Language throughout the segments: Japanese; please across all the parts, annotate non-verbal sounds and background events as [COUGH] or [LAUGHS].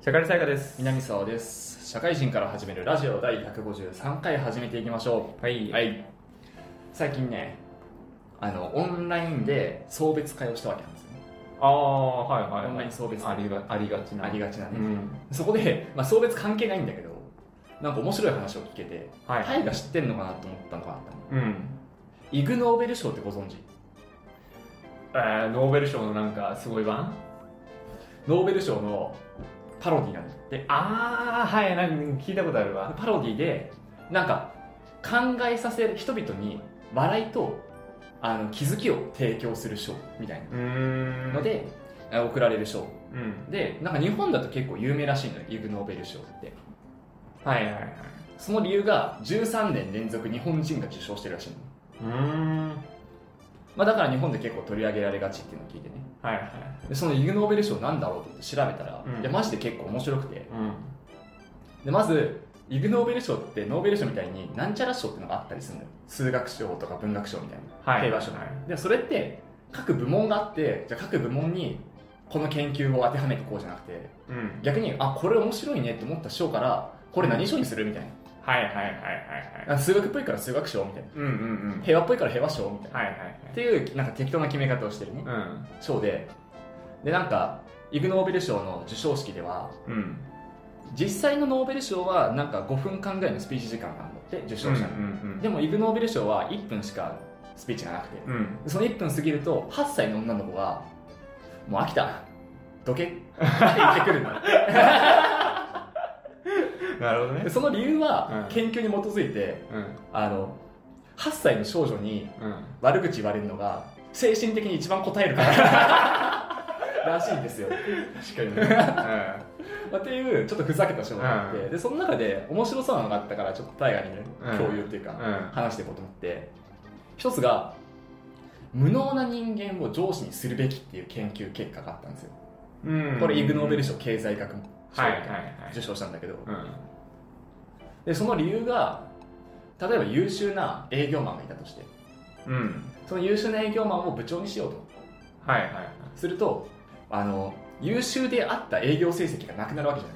社会採火です。南沢です。社会人から始めるラジオ第153回始めていきましょはい、うはい。最近ねあのオンラインで送別会をしたわけなんですよね。ああはいはい、はい、オンライン送別ありがありがちな。ありがちなね、うん。そこで、まあ、送別関係ないんだけどなんか面白い話を聞けてはい。タイが知ってんのかなと思ったのがあっうん。イグ・ノーベル賞ってご存知？えー、ノーベル賞のなんかすごい版？ノーベル賞のパロディなんだって。ああはいなんか聞いたことあるわ。パロディでなんか考えさせる人々に笑いとあの気づきを提供する賞みたいなので、あ贈られる賞うん。でなんか日本だと結構有名らしいのよイグ・ノーベル賞って。はいはいはい。その理由が13年連続日本人が受賞してるらしいの、うーんまあ、だから日本で結構取り上げられがちっていうのを聞いてね。はいはい。でそのイグ・ノーベル賞なんだろうって調べたら、うん。いやマジで結構面白くて。うん。でまずイグ・ノーベル賞ってノーベル賞みたいになんちゃら賞っていうのがあったりするのよ。数学賞とか文学賞みたいな、はい。平和賞、はい。でそれって各部門があってじゃあ各部門にこの研究を当てはめてこうじゃなくてうん。逆にあこれ面白いねって思った賞からこれ何賞にするみたいなはいはいはいはいはい。あ数学っぽいから数学賞みたいな。うんうんうん。平和っぽいから平和賞みたいな、はいはいはい。っていうなんか適当な決め方をしてるね。うん。賞で。でなんかイグ・ノーベル賞の授賞式ではうん。実際のノーベル賞はなんか5分間ぐらいのスピーチ時間があって受賞者に、うんでもイグ・ノーベル賞は1分しかスピーチがなくて。うん。うんその1分過ぎると8歳の女の子が「もう飽きた。どけ」[LAUGHS] って言ってくるんだ [LAUGHS] なるほどね。でその理由はうん。研究に基づいてうん。あの8歳の少女にうん。悪口言われるのが精神的に一番答えるから。[LAUGHS] らしいんですよ、確かにね。[LAUGHS] まあ、っていうちょっとふざけた賞があって、うん。でその中で面白そうなのがあったからちょっと大河にねうん。共有っていうか、うん。話していこうと思って。一つが無能な人間を上司にするべきっていう研究結果があったんですよ。うん。これイグ・ノーベル賞経済学賞はいはいはい。受賞したんだけど、うん。でその理由が例えば優秀な営業マンがいたとしてうん。その優秀な営業マンを部長にしようと。はいはいするとあの優秀であった営業成績がなくなるわけじ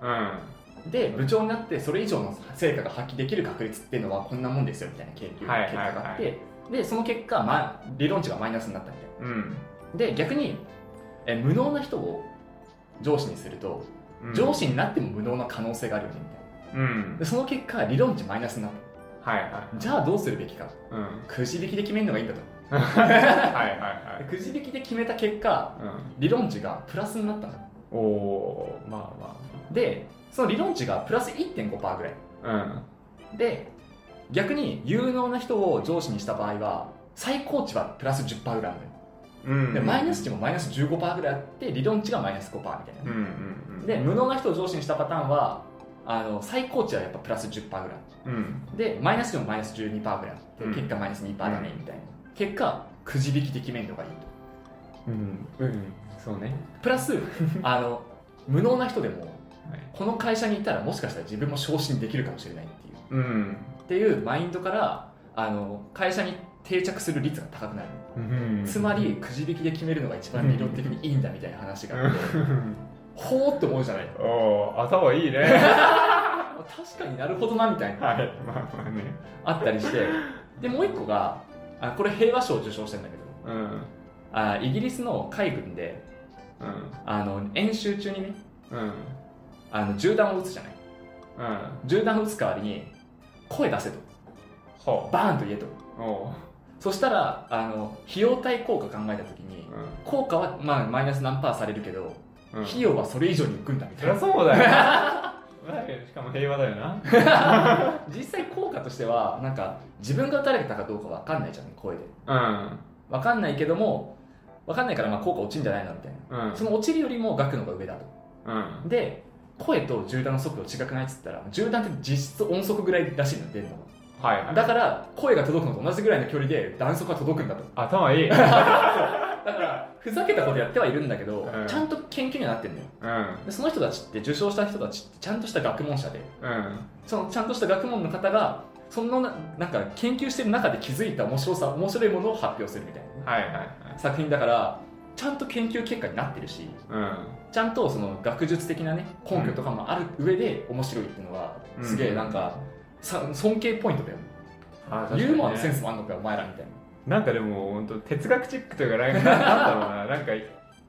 ゃない。はいで部長になってそれ以上の成果が発揮できる確率っていうのはこんなもんですよみたいな研究はい結果があっはいてでその結果、ま、理論値がマイナスになったみたいうん。なで逆にえ無能な人を上司にすると上司になっても無能な可能性があるよねみたいな。うん。でその結果理論値マイナスになっはいはいたじゃあどうするべきか。うん。くじ引きで決めるのがいいんだと。はいはいはい。くじ引きで決めた結果うん。理論値がプラスになったの。おおーまあまでその理論値がプラス1.5%ぐらい。あまあで逆に有能な人を上司にした場合は最高値はプラス10%ぐらいあるのよ。うん。うんでマイナス値もマイナス15%ぐらいあって理論値がマイナス5%みたいな、うんうんうんで無能な人を上司にしたパターンはあの最高値はやっぱプラス10%ぐらいうん。でマイナス値もマイナス12%ぐらいあって、うん。結果マイナス2%だねみたいな、結果くじ引きで決めるのがいいと。うん。うん。そうね。プラス [LAUGHS] あの無能な人でもはい。この会社にいたらもしかしたら自分も昇進できるかもしれないっていう。うん。っていうマインドからあの会社に定着する率が高くなる、うん。つまりくじ引きで決めるのが一番理論的にいいんだみたいな話があって、ほーって思うじゃない。おお頭いいね。[LAUGHS] 確かになるほどなみたいな。はい。まあまあね。あったりして。でもう一個があこれ平和賞を受賞してんだけど。うん。あイギリスの海軍でうん。あの演習中にねうん。あの銃弾を撃つじゃない。うん。銃弾を撃つ代わりに声出せと。ほバーンと言えと。そしたらあの費用対効果考えた時にう効果は、まあ、マイナス何パーされるけど、うん。費用はそれ以上に浮くんだみたいな。そうだよ。[LAUGHS] しかも平和だよな。[LAUGHS] 実際効果としてはなんか自分が撃たれたかどうか分かんないじゃん声で。うん。分かんないけども分かんないからまあ効果落ちるんじゃないのみたいな。うん。その落ちるよりも額の方が上だと。うん。で声と銃弾の速度違くないっつったら銃弾って実質音速ぐらいらしいの出るの。はいはい。がだから声が届くのと同じぐらいの距離で弾速が届くんだと。頭いい。う [LAUGHS] んだからふざけたことやってはいるんだけど、うん。ちゃんと研究にはなってるのよ。でその人たちって受賞した人たちってちゃんとした学問者でうん。そのちゃんとした学問の方がそのななんか研究してる中で気づいた面白さ面白いものを発表するみたいはいはいはい。作品だからちゃんと研究結果になってるしうん。ちゃんとその学術的なね根拠とかもある上で面白いっていうのがうん。すげえなんか、さ尊敬ポイントだよね。あユーモアのセンススもあんのかよお前らみたいななんかでも本当哲学チックというかなんかなんだろうな。なんか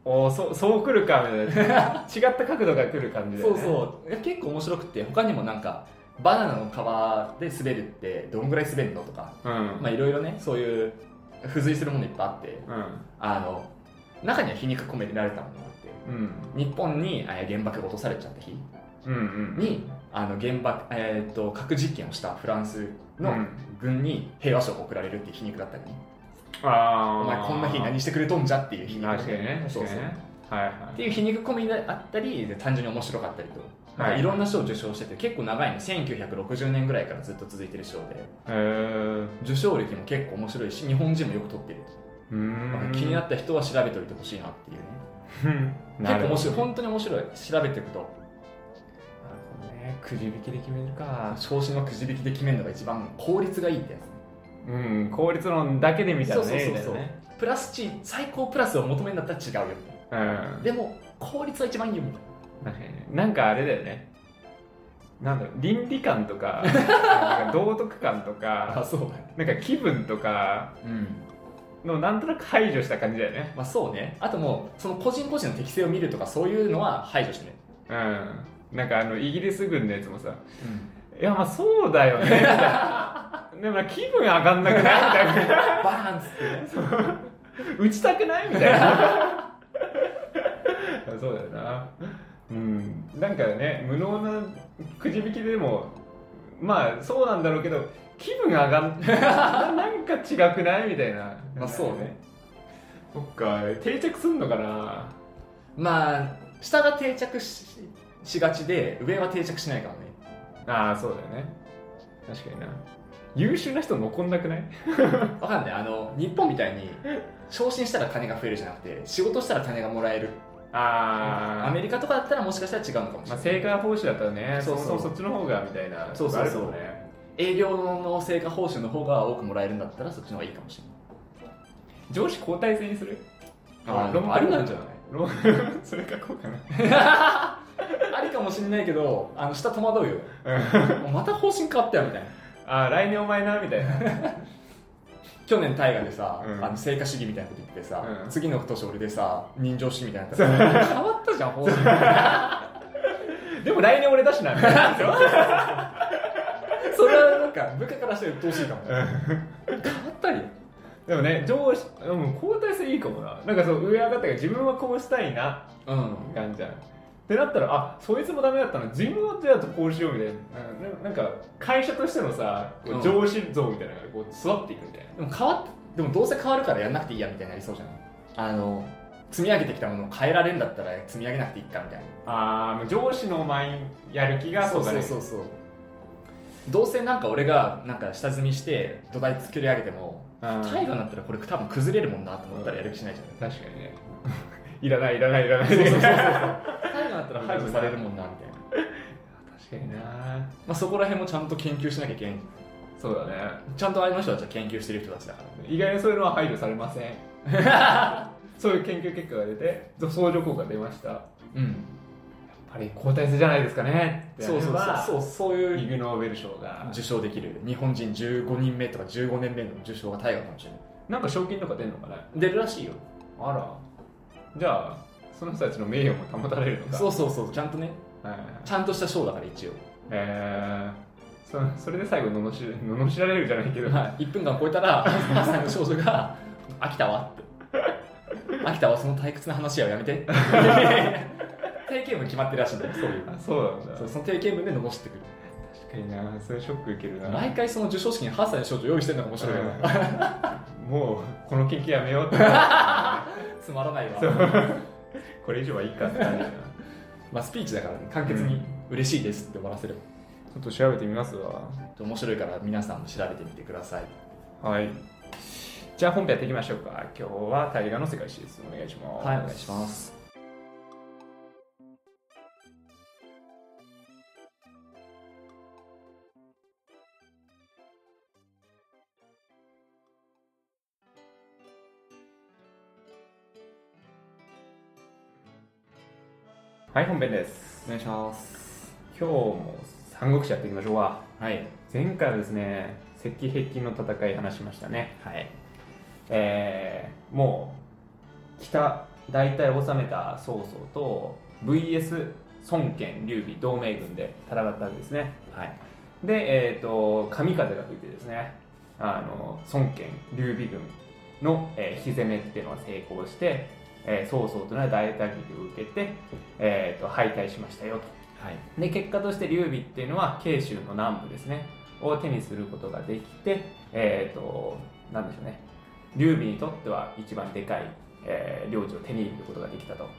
おーそうそう来るかみたいな。[LAUGHS] 違った角度が来る感じだよね。そうそう。結構面白くて他にもなんかバナナの皮で滑るってどんぐらい滑るのとか。うん。まあいろいろねそういう付随するものいっぱいあって。うん。あの中には皮肉込められたものがあって。うん。日本にえー原爆が落とされちゃった日うんうんにあの原爆、えー、と核実験をしたフランスのうん。軍に平和賞が贈られるっていう皮肉だったりね、ああお前こんな日何してくれとんじゃっていう皮肉確かにねそうそう。ね。はいはい。っていう皮肉込みがあったりで単純に面白かったりとはい。いろんな賞を受賞してて結構長いの。1960年ぐらいからずっと続いてる賞で。受賞歴も結構面白いし日本人もよく取ってる、うーん。気になった人は調べておいてほしいなっていうね。[LAUGHS] 結構面白い。本当に面白い。調べていくと。なるほどね。くじ引きで決めるか。昇進はくじ引きで決めるのが一番効率がいいってやつ。ねうん効率論だけで見たらねそうそうそうそう。ね。プラス値最高プラスを求めるんだったら違うようん。でも効率は一番いいよみたいなんかあれだよね。なんだろう倫理観とか [LAUGHS] 道徳観となかそうだね。なんか気分とかうん。のなんとなく排除した感じだよね。まあそうね。あともうその個人個人の適性を見るとかそういうのは排除してねうん。なんかあのイギリス軍のやつもさいやまあそうだよね [LAUGHS] でも気分上がんなくないみたいな。[LAUGHS] バーンっつってね。打ちたくないみたいな。[LAUGHS] そうだよな。うん。なんかね無能なくじ引きでもまあそうなんだろうけど気分上がんな [LAUGHS] なんか違くないみたいな。まあそうね。そっか定着すんのかな。まあ下が定着ししがちで上は定着しないからね。ああそうだよね。確かにな優秀な人残んなくない？[LAUGHS] わかんない。あの日本みたいに昇進したら金が増えるじゃなくて仕事したら金がもらえる。あアメリカとかだったらもしかしたら違うのかもしまあ、れない、成果報酬だったらねそうそう。そっちの方がみたいなそうそうそう。営業の成果報酬の方が多くもらえるんだったらそっちの方がいいかもしれ上司交代制にする？ないあロンありなんじゃない？[LAUGHS] ロそれ書こうかな。[LAUGHS] ありかもしれないけどあの下戸惑うよ。また方針変わったよみたいなあ来年お前なみたいな。[LAUGHS] 去年大河でさ、うん。あの成果主義みたいなこと言ってさ、うん。次の年俺でさ人情主義みたいになったら変わったじゃん方針でも来年俺だしなみたいな。[LAUGHS] それはなんか部下からして鬱陶しいかも。変わったり？でもね上司うん交代制いいかもな。なんかそう上上がったから自分はこうしたいな。うん。感じじゃんってなったらあそいつもダメだったの自分はじゃあこうしようみたいな。なんかなんか会社としてのさ上司像みたいなのがこう座っていくみたいな。でも変わっでもどうせ変わるからやんなくていいやみたいになりそうじゃない？あの積み上げてきたものを変えられるんだったら積み上げなくていいかみたいな。ああ上司の前やる気がそうだねそうそう。そうどうせなんか俺がなんか下積みして土台作り上げてもうん。大河になったらこれ多分崩れるもんなと思ったらやる気しないじゃん確かにね。[LAUGHS] いらないいらないいらない。そうそうそうそう [LAUGHS] なったら排除されるもんなみたいな、かになまあ、そこら辺もちゃんと研究しなきゃいけないそうだね。ちゃんとあの人たちは研究してる人たちだか意外にそういうのは配慮されません。ら [LAUGHS] そういう研究結果が出て相乗効果出ました？やっうんぱり交代制じゃないですかね。そうそうそう。そうそうイいうグ・ノーベル賞が。受賞できる。日本人15人目とか15年目の受賞が大河かもしれないなんか賞金とか出るのかな出るらしいよ。あら。じゃあその人たちの名誉も保たれるのか。そうそうそうちゃんとねはい。ちゃんとした賞だから一応。えー、そそれで最後罵し罵られるじゃないけど、はい、1分間超えたら8歳の少女が「飽きたわ」って「飽きたわその退屈な話はやめて」[LAUGHS] 定型文決まってるらしいんだよそういう。あそうなんだ。そうその定型文で残してくる。確かにな。それショック受けるな。毎回その授賞式に8歳の少女用意してるのが面白いよ。なもうこの研究やめようって。[LAUGHS] つまらないわこれ以上はいいかって感じ [LAUGHS] まあスピーチだからね簡潔に「嬉しいです」って終わらせる。ちょっと調べてみますわ。面白いから皆さんも調べてみてください。はい。じゃあ本編やっていきましょうか。今日は大河の世界史です。お願いします。はいお願いしますはい本編です。お願いします。今日も三国志やっていきましょうか。はい。前回はですね石壁の戦い話しましたね。はい。えー、もう北大体治めた曹操と VS 孫権劉備同盟軍で戦ったわけですね。はい。で、えー、と神風が吹いてですねあの孫権劉備軍の、えー、火攻めっていうのは成功して、えー曹操というのは大打撃を受けて、えー、と敗退しましたよと。はい。で結果として劉備っていうのは慶州の南部ですねを手にすることができてえっ、となんでしょうね。劉備にとっては一番でかい、えー領地を手に入れることができたとは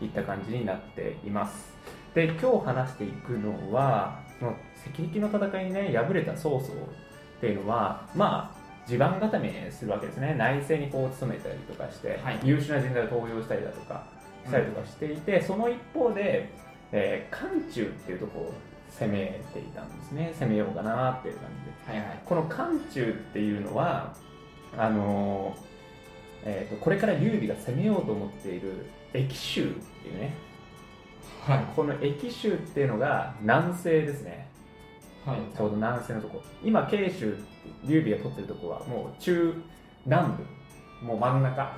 い。いった感じになっています。で今日話していくのはその石壁の戦いにね敗れた曹操っていうのはまあ地盤固めするわけですね。内政にこう努めたりとかして、はい。優秀な人材を登用したりだとかしたりとかしていて、その一方で、えー漢中っていうところを攻めていたんですね。攻めようかなっていう感じで。はいはい。この漢中っていうのはあのーえーとこれから劉備が攻めようと思っている益州っていうね。はい。この益州っていうのが南西ですね。はい。ちょうど南西のとこ。今慶州劉備が取ってるとこはもう中南部もう真ん中、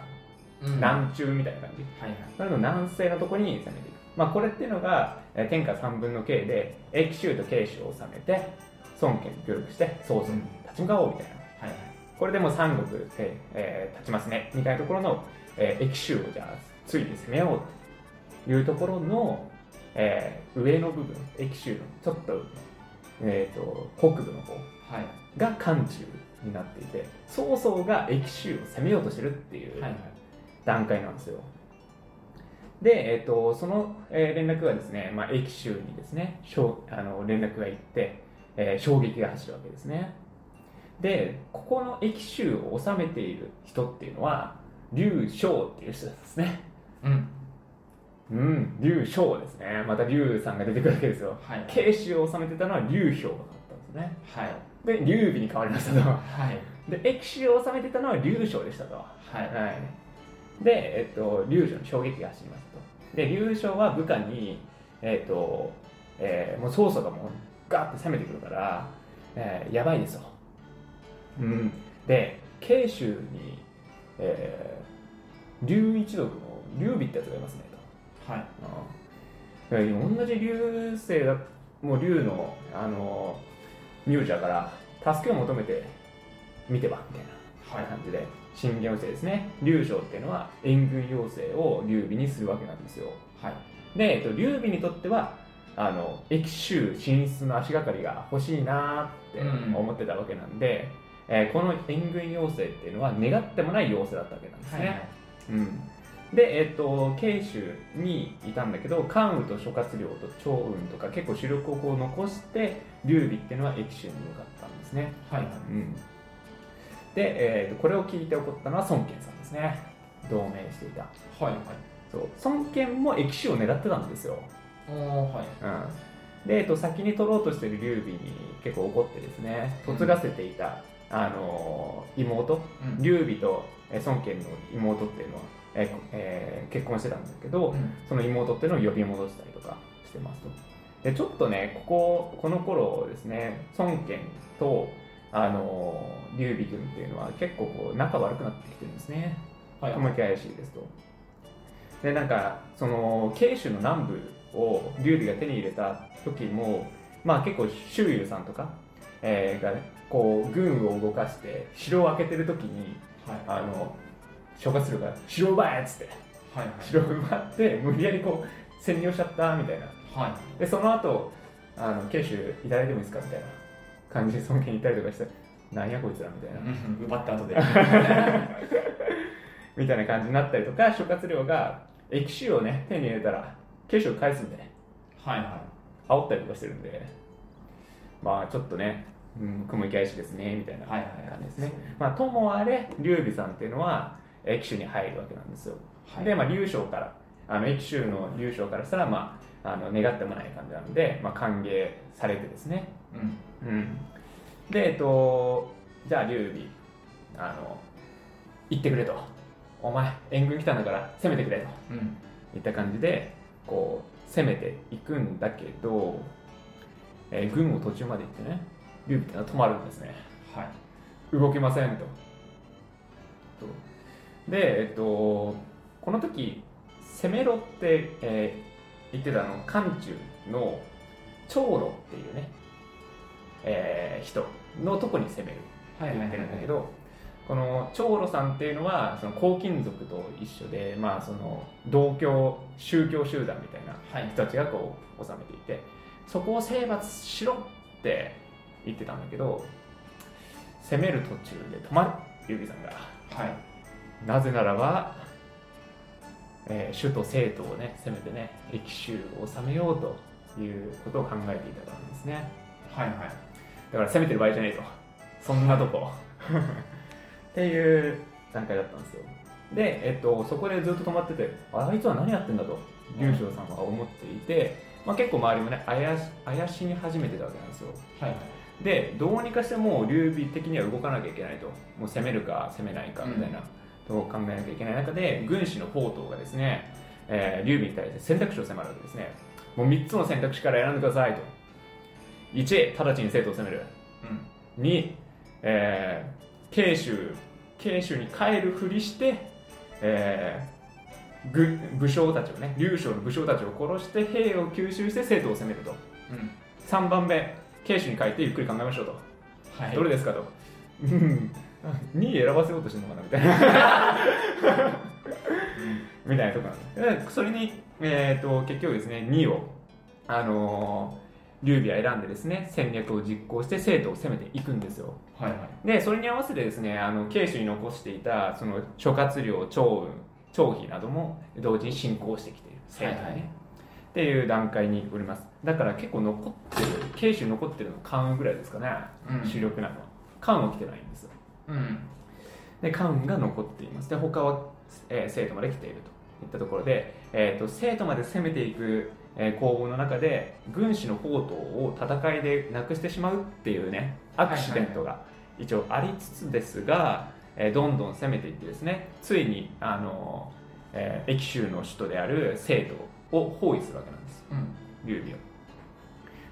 うん。南中みたいな感じ。はいはい。それの南西のところに攻めていく。まあこれっていうのがえー天下三分の計で益州と慶州を治めて孫権に協力して曹操に立ち向かおうみたいな。はいはい。これでもう三国で、えー立ちますね。みたいなところの、えー、益州をじゃあついに攻めようというところの、えー上の部分益州のちょっと,、えー、と北部の方。はいが漢中になっていて曹操が益州を攻めようとしてるっていう段階なんですよ。で、えー、とその、えー連絡がですね、まあ、益州にですねあの連絡が行って、えー衝撃が走るわけですね。で、ここの益州を治めている人っていうのは、劉将っていう人ですね。うんうん、劉将ですね。また劉さんが出てくるわけですよ。はい慶州を治めてたのは劉氷だったんですね。はいで、劉備に変わりましたと。はいで、益州を治めてたのは劉将でしたと。はいはい、で、えっと、劉将に衝撃が走りますと。で、劉将は部下に、えっと、えーもう曹操がもうガーッと攻めてくるから、えーやばいですと。うん。で、慶州に、えー、劉一族の劉備ってやつがいますねと。はいうん、同じ劉姓だもう劉のあの名字だから助けを求めてみてばみたいな感じで信玄要請ですね。劉将っていうのは援軍要請を劉備にするわけなんですよ。はい。で、えっと、劉備にとってはあの益州進出の足がかりが欲しいなってうん。思ってたわけなんで、えーこの援軍要請っていうのは願ってもない要請だったわけなんですね、はい。うん、で、えっと、慶州にいたんだけど関羽と諸葛亮と趙雲とか結構主力をこう残して劉備っていうのは益州に向かったんですね、はい。うん、で、えーとこれを聞いて起こったのは孫権さんですね。同盟していた。はい。はいそう。孫権も益州を狙ってたんですよ、はい。うん、で、えっと、先に取ろうとしている劉備に結構怒ってですね嫁がせていた、あのー妹。うん。劉備とえー孫権の妹っていうのは、えーこえー結婚してたんだけど、うん。その妹っていうのを呼び戻したりとかしてますと。でちょっとねこここの頃ですね孫権とあのー劉備軍っていうのは結構こう仲悪くなってきてるんですね。はい雲行き怪しいですと。でなんかその慶州の南部を劉備が手に入れた時もまあ結構周遊さんとか、えーがねこう軍を動かして城を開けてる時にはい。あの諸葛亮が「城奪え!」っつって。はい城を奪って無理やりこう占領しちゃったみたいな。はい。でその後あの慶州いただいてもいいですか？みたいな感じで孫権に行ったりとかしてなんやこいつら？みたいな、うん奪った後で。[LAUGHS] みたいな感じになったりとか諸葛亮が益州をね手に入れたら慶州を返すんではいは煽ったりとかしてるんでまあちょっとね、うん、雲行き怪しいですねみたいなはいはいはい。感じですね、まあともあれ劉備さんっていうのは益州に入るわけなんですよ。はい。で、まあ、劉将からあの益州の劉将からしたら、まあ、あの願ってもない感じなんで、まあ、歓迎されてですね、うん。うん、でえっとじゃあ劉備あの行ってくれと。お前援軍来たんだから攻めてくれと。うん。いった感じでこう攻めていくんだけど、えー軍を途中まで行ってね劉備ってのは止まるんですね。はい。動けませんととでえっとこの時攻めろって、えー言ってたの漢中の長老っていうね、えー人のとこに攻めるはい言ってるんだけど、この長老さんっていうのはその黄金族と一緒で、まあ、その同教宗教集団みたいなはい。人たちがこう治めていてそこを征伐しろって言ってたんだけど攻める途中で止まる劉備さんが。はいなぜならば、えー首都成都をね攻めてね益州を治めようということを考えていたからですね。はいはい。だから攻めてる場合じゃないとそんなとこ。っていう段階だったんですよ。で、えっと、そこでずっと止まっててあいつは何やってんだと劉将さんは思っていて、まあ、結構周りもね怪し怪しみ始めてたわけなんですよ。はいでどうにかしてもう劉備的には動かなきゃいけないと。もう攻めるか攻めないかみたいな。とこを考えなきゃいけない中で軍師の宝刀がですね、えー劉備に対して選択肢を迫るわけですね。もう3つの選択肢から選んでくださいと。1直ちに生徒を攻める。うん。2、えー、慶州慶州に帰るふりして、えーぐ武将たちをね劉将の武将たちを殺して兵を吸収して生徒を攻めると。うん。3番目慶州に帰ってゆっくり考えましょうと。はい。どれですかと。うん2位選ばせようとしてるのかなみたいな。[LAUGHS] みたいなとこなんそれに、えー、と結局ですね、2を、あのー劉備は選んでですね、戦略を実行して生徒を攻めていくんですよ。はいはいで、それに合わせてですね、あの慶州に残していたその諸葛亮、趙雲、張飛なども同時に進行してきている。生徒にね。はいはいっていう段階におります。だから結構残ってる、慶州に残ってるの関羽ぐらいですかね。うん主力なのは関羽来てないんですようん。で関羽が残っています。で他は、えー生徒まで来ていると。いったところで、えー、と生徒まで攻めていく、えー攻防の中で軍師の宝刀を戦いでなくしてしまうっていうねアクシデントが一応ありつつですが、えーどんどん攻めていってですねついにあの、えー、益州の首都である生徒を包囲するわけなんです。うん。劉備を。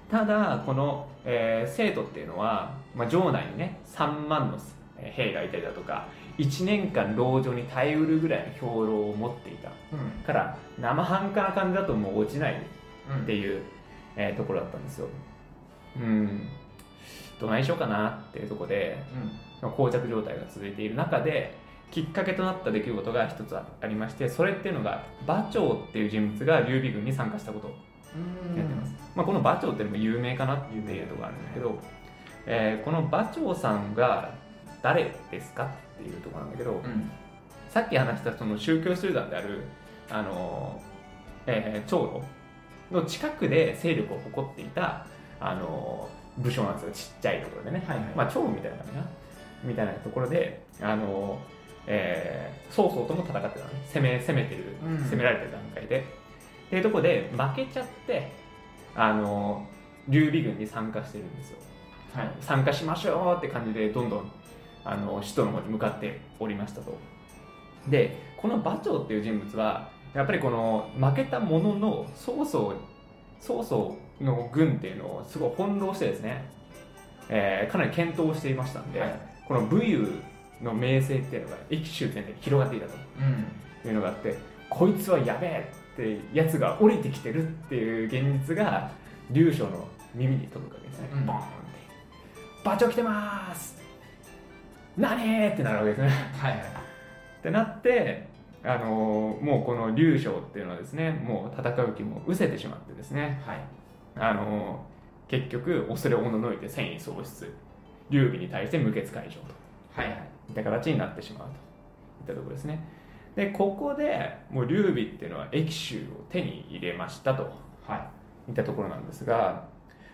ただこの、えー生徒っていうのは、まあ、城内にね3万のえー兵がいたりだとか1年間籠城に耐えうるぐらいの兵糧を持っていた。うん。から生半可な感じだともう落ちないうんっていう、えーところだったんですよ。うん。どないしようかなっていうところでうん。膠着状態が続いている中できっかけとなった出来事が一つありましてそれっていうのが馬長っていう人物が劉備軍に参加したこと。やってます、まあ、この馬長っていうのも有名かなっていうところがあるんだけど、えーこの馬長さんが誰ですかっていうところなんだけど、うん。さっき話したその宗教集団である、あのーえー長老の近くで勢力を誇っていた、あのー武将なんですよ。ちっちゃいところでね、はいはい。まあ長みたいな感じかな。みたいなところで、あのーえー曹操とも戦ってたのね。攻め攻めてる、うん。攻められてる段階で。っていうところで負けちゃって、あのー劉備軍に参加してるんですよ。はい。参加しましょうって感じでどんどんあの首都の方に向かっておりましたと。でこの馬長っていう人物はやっぱりこの負けたものの曹操曹操の軍っていうのをすごい翻弄してですね、えーかなり検討していましたんで、はい。この武勇の名声っていうのが益州全体に広がっていたと。うん。いうのがあってこいつはやべえってやつが降りてきてるっていう現実が劉将の耳に届くわけですね、うん。ボーンって「馬長来てます!」何ってなるわけですね。はいはい。ってなってあのーもうこの劉将っていうのはですねもう戦う気も失せてしまってですね。はい。あのー結局恐れおののいて戦意喪失。劉備に対して無血開城と。はいはい。いった形になってしまうと。いったところですね。でここでもう劉備っていうのは益州を手に入れましたと。はい。いったところなんですが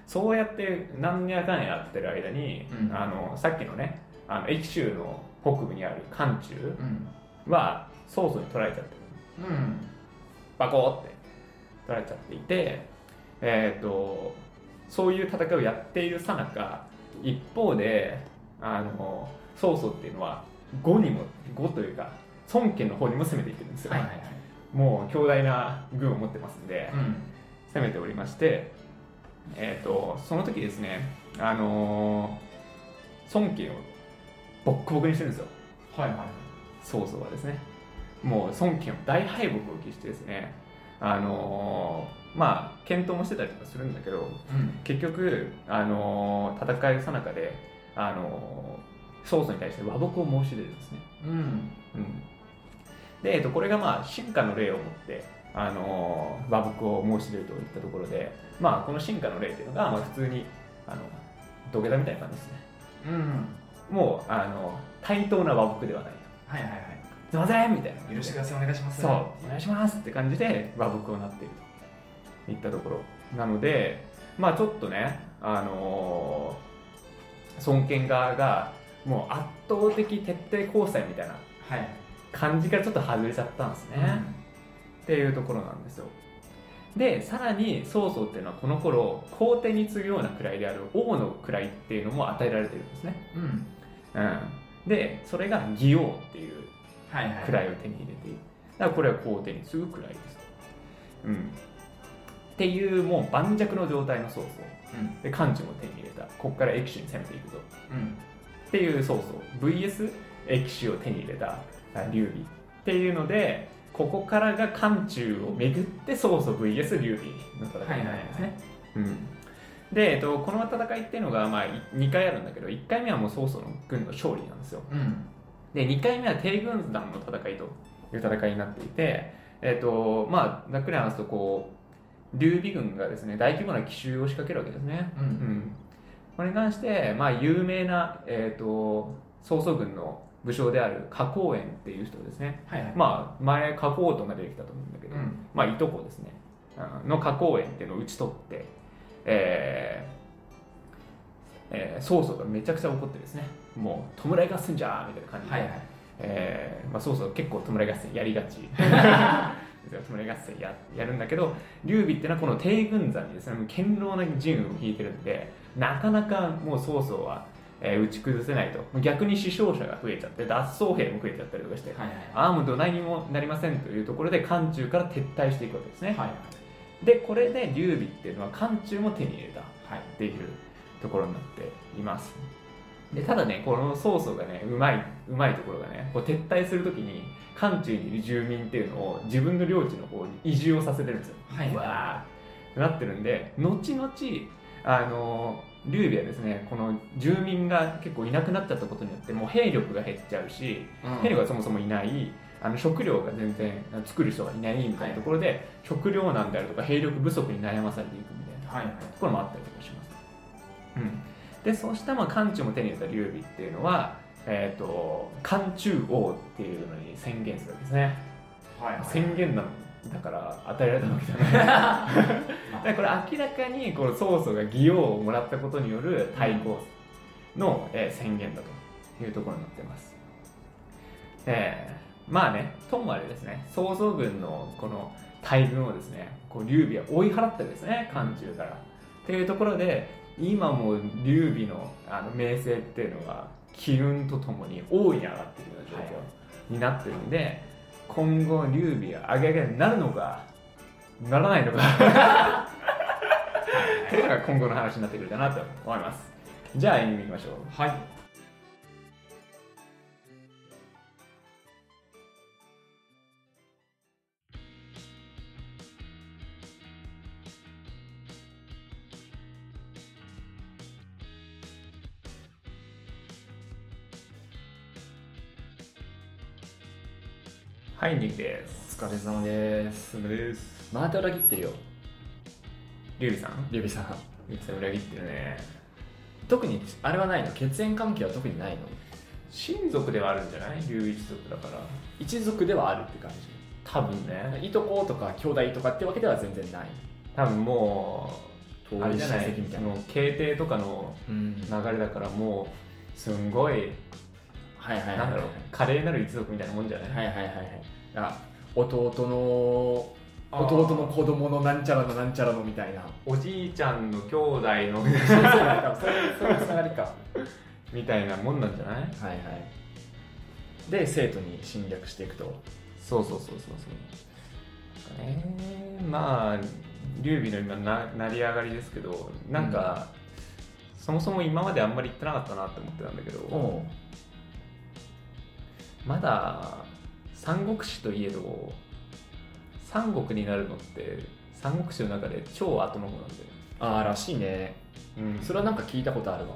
そうやって何やかんやってる間に、うん。あのさっきのねあの益州の北部にある漢中うん。は曹操に取られちゃって。るうんバコーって取られちゃっていてえっ、とそういう戦いをやっているさなか一方であの曹操っていうのは呉にも呉というか孫権の方にも攻めていってるんですよ、はいはいはい。もう強大な軍を持ってますんで、うん。攻めておりまして、えー、とその時ですね、あのー孫権をボッコボコにしてるんですよ。はいはい。曹操はですね。もう孫権を大敗北を喫してですね。あのーまあ検討もしてたりとかするんだけどうん。結局、あのー戦いさなかで、あのー曹操に対して和睦を申し出るんですね。うん。うん。で、えっと、これがまあ進化の例をもって、あのー和睦を申し出るといったところで、まあ、この進化の例っていうのが、まあ、普通にあの土下座みたいな感じですね。うんもうあの対等な和睦ではない。はいはいはすいませんみたいな。許してくださいお願いします。そうお願いしますって感じで和睦をなっていると。いったところ。なのでまあちょっとねあのー尊権側がもう圧倒的徹底交際みたいなはい。感じからちょっと外れちゃったんですね、っていうところなんですよ。でさらに曹操っていうのはこの頃皇帝に次ぐような位である王の位っていうのも与えられてるんですね、うんでそれが義王っていうはいはい。位を手に入れている。だからこれは皇帝に次ぐ位です、うん、っていうもう盤石の状態の曹操。うん。で漢中も手に入れた。ここから駅手に攻めていくぞ。うん。っていう曹操。VS 駅手を手に入れた。あ劉備。っていうのでここからが漢中をめぐって曹操 VS 劉備の戦いになるんですね。うんで、えっと、この戦いっていうのが、まあ、2回あるんだけど1回目はもう曹操の軍の勝利なんですよ。うん。で2回目は帝軍団の戦いという戦いになっていて、えっとまあ、ざっくり話すとこう劉備軍がですね大規模な奇襲を仕掛けるわけですね。ううん。ん、これに関して、まあ、有名な、えー、と曹操軍の武将である花公園っていう人ですね、はいはい。まあ、前花公とが出てきたと思うんだけど、うん。まあ、いとこですね。うんの花公園っていうのを討ち取って、えーえー曹操がめちゃくちゃ怒ってですね。もう弔い合戦じゃーみたいな感じで、はいはい。えーまあ、曹操結構弔い合戦やりがち。[LAUGHS] [LAUGHS] 弔い合戦ややるんだけど劉備ってのはこの帝軍山にですね堅牢な陣を引いてるんでなかなかもう曹操は、えー打ち崩せないと。逆に死傷者が増えちゃって脱走兵も増えちゃったりとかして、はいはいああもうどないにもなりませんというところで漢中から撤退していくわけですね、はいでこれで劉備っていうのは漢中も手に入れた。はい。っていうところになっています。でただねこの曹操がねうまいうまいところがねこう撤退するときに漢中にいる住民っていうのを自分の領地の方に移住をさせてるんですよ。はい。わーってなってるんで後々あの劉備はですねこの住民が結構いなくなっちゃったことによってもう兵力が減っちゃうし兵力がそもそもいないあの食料が全然作る人がいないみたいなところで、食糧難であるとか兵力不足に悩まされていくみたいなはいはいところもあったりとかします。うん、でそうしたまあ漢中も手に入れた劉備っていうのは、えー、と漢中王っていうのに宣言するわけですね。はいはい宣言なのだから与えられたわけじゃない。だからこれ明らかにこの曹操が義王をもらったことによる対抗の、えー宣言だというところになってます。えーまあね、ともあれですね、曹操軍のこの大軍をですね、こう劉備は追い払ってですね、漢中から。っていうところで、今もう劉備のあの名声っていうのは、機運とともに大いに上がっているような状況になってるんで、今後劉備は上げ上げになるのか、ならないのか [LAUGHS] っていうのが今後の話になってくるかなと思います。じゃあエンディングいきましょう。はいはい、エンディングです。お疲れ様です。です。また裏切ってるよ。劉備さん？リュウビさん。劉備さん裏切ってるね。特にあれはないの？血縁関係は特にないの？親族ではあるんじゃない？劉一族だから。一族ではあるって感多分ね。じいとことか兄弟とかってわけでは全然ない。多分もう、あれじゃない親戚みたいな。その経帝とかのうん。流れだからもう、すんごい、はいはいはいなんだろう、華麗なる一族みたいなもんじゃない、はいはいはいはい。あ弟の弟の子供のなんちゃらのなんちゃらのみたいな。おじいちゃんの兄弟の。そうそうそうそういうつながりか。はみたいなもんなんじゃない？いはい。で生徒に侵略していくと。そうそうそうそうそう。ねまあ、劉備の今な成り上がりですけどなんか、そもそも今まであんまり言ってなかったなって思ってたんだけど、まだ三国志といえど三国になるのって三国志の中で超後の方なんだよ、ああらしいね。うん。それはなんか聞いたことあるわ。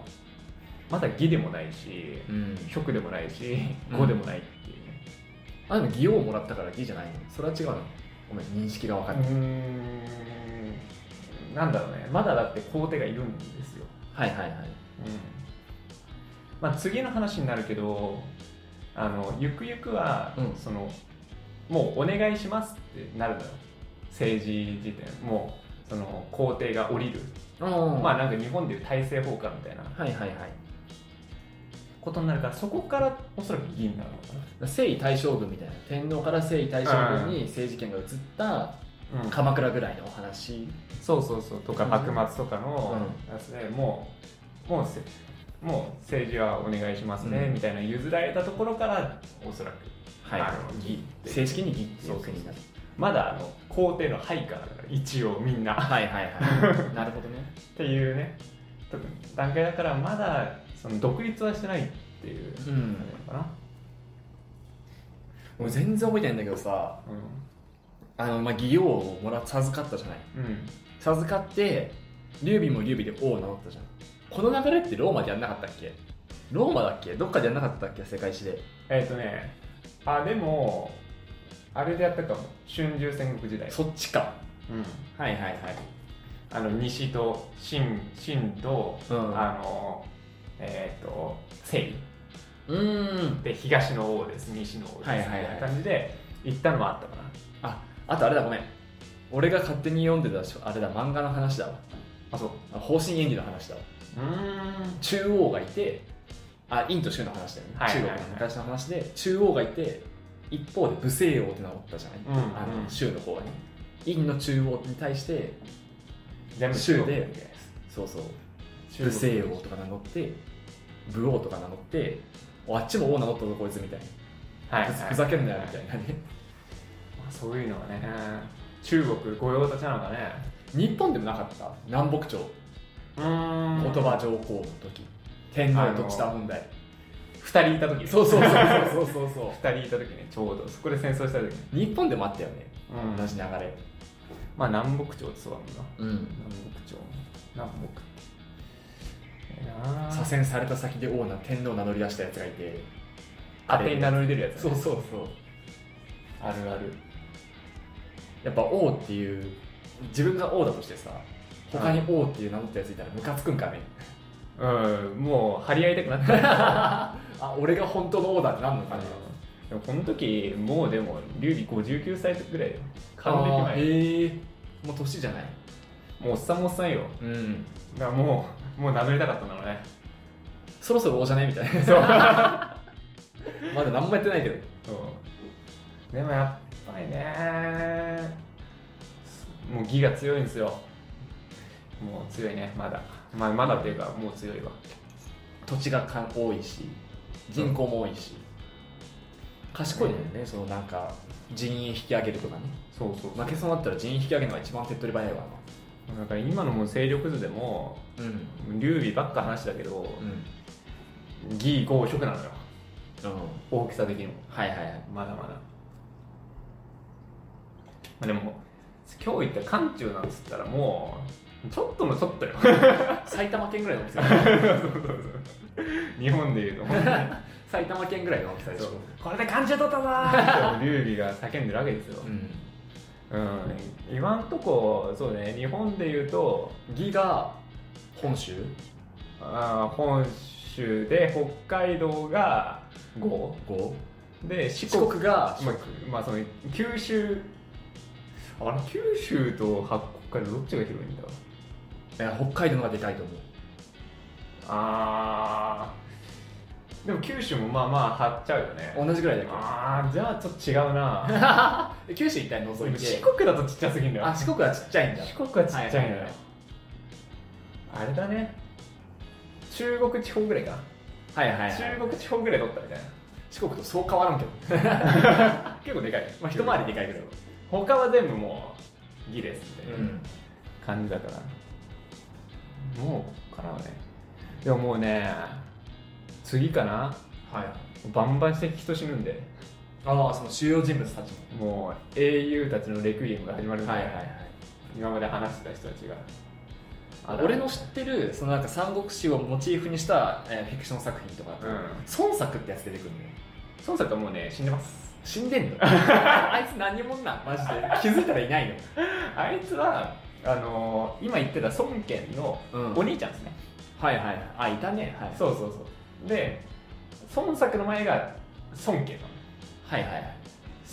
まだ義でもないしうん。職でもないしうん。語でもないっていうね。あでも義をもらったから義じゃないの？それは違うの？ごめん認識が分かんない、ん。なんだろうね。まだだって皇帝がいるんですよ、はいはいはい。まあ、次の話になるけどあのゆくゆくは、うん。そのもうお願いしますってなるのよ。政治時点もうその皇帝が降りる、うんまあなんか日本でいう大政奉還みたいな。はいはいはい。ことになるからそこからおそらく議員になるのか征夷大将軍みたいな。天皇から征夷大将軍に政治権が移ったな、うん。鎌倉ぐらいのお話。そうそうそう。とかうん幕末とかのうやつでもうもうせもう政治はお願いしますね、うん。みたいな譲られたところからおそらく、はい。あの議正式に義っていそう国になるまだあの皇帝の配下だから一応みんな。はいはいはい。[LAUGHS] なるほどね。っていうね。段階だからまだその独立はしてないっていううん。あれなのかな、俺全然覚えてないんだけどさあのまあ義王をもら授かったじゃない。うんうん、授かって劉備も劉備で王を名乗ったじゃんこの流れってローマでやんなかったっけ？ローマだっけ？どっかでやんなかったっけ？世界史で。えっ、とねあでもあれでやったかも春秋戦国時代。そっちか。うん。はいはいはい。あの西と秦秦と、うん。あのえっ、と西うーん。で東の王です。西の王です、はいはいはい。感じで行ったのはあったかな。ああとあれだごめん。俺が勝手に読んでたしあれだ漫画の話だわ。あそう。あ方針演技の話だわ。うん中央がいてあ陰と州の話だよね、はいはいはい。中国の昔の話で中央がいて一方で武聖王って名乗ったじゃない、うんあのうん州の方がね。陰の中央に対して州でそうそう。武聖王とか名乗って武王とか名乗っておあっちも王名乗ったぞこいつみたいな、はい、ふざふざけんなよみたいなね。そういうのはね。中国御用達なのかね。日本でもなかった。南北朝うん。言葉上皇の時。天皇とした問題。2人いた時ね。そうそうそうそうそうそうそ2 [LAUGHS] 人いた時ね。ちょうどそこで戦争した時日本でもあったよね。うん。同じ流れ。まあ南北朝ってそうだもんな。うん。南北朝。南北。左遷された先で王な天皇を名乗り出したやつがいて。勝手に名乗り出るやつ、そうそうそう。あるある。やっぱ王っていう自分が王だとしてさ他に王っていう名乗ったやついたらムカつくんかね。うんもう張り合いたくなった。[LAUGHS] あ俺が本当の王だってなんのかね。でもこの時もうでも劉備59歳ぐらいよ。還暦前へえもう年じゃない。もうおっさんもおっさんよ。うん。だからもうもう名乗りたかったんだろうね。そろそろ王じゃねみたいな。そう。[LAUGHS] まだ何もやってないけど。そう。でもやっぱりねもう義が強いんですよもう強いねまだ。まあまだっていうかもう強いわ。土地がかん多いし人口も多いし、賢いんだよね、そのなんか人員引き上げるとかね。そうそう負けそうになったら人員引き上げるのが一番手っ取り早いわだから今のもう勢力図でもなうん。劉備ばっか話だけどうん。義5色なのよ。うん。大きさ的にも。はいはいはい。まだまだ、まあ、でも今日言った漢中なんつったらもうちょっとのちょっとよ。[LAUGHS] 埼玉県ぐらいの大きさ。日本でいうと。[LAUGHS] 埼玉県ぐらいの大きさでしょ。これで漢中取ったぞ。ー劉備が叫んでるわけですよ、うん。うん、今んとこそうね。日本でいうと義が本州。あー本州で北海道が5 5で四四国国。がまあ、まあ、その九州。あれ九州と北海道どっちが広いんだ？北海道の方がでかいと思う。あー。でも九州もまあまあ張っちゃうよね。同じぐらいだけ？ああじゃあちょっと違うな。ど [LAUGHS] 九州一帯除いて。四国だとちっちゃすぎんだよ。あ四国はちっちゃいんだ。四国はちっちゃいのよ、はいあれだね。中国地方ぐらいかな、はいはい、はい、中国地方ぐらい取ったみたいな。四国とそう変わらんけど。[LAUGHS] 結構でかい。[LAUGHS] まあ一回りでかいぐらい他は全部もうギレスみたいなうん。感じだから、もうかなね。でももうね次かな。はいバンバンして人死ぬんで。ああその主要人物たちも。う英雄たちのレクイエムが始まるんで、はいはいはい。今まで話してた人たちが。俺の知ってるそのなんか三国志をモチーフにした、えーフィクション作品とか、うん。孫作ってやつ出てくるんだよ。孫作はもうね死んでます。死んでんの？[LAUGHS] あいつ何者なん？マジで。気づいたらいないの。あいつはあのー今言ってた孫権のうん。お兄ちゃんですね、はいはいはい。あいたね。はい。そうそうそう。で孫作の前が孫権なの。はいはいはい。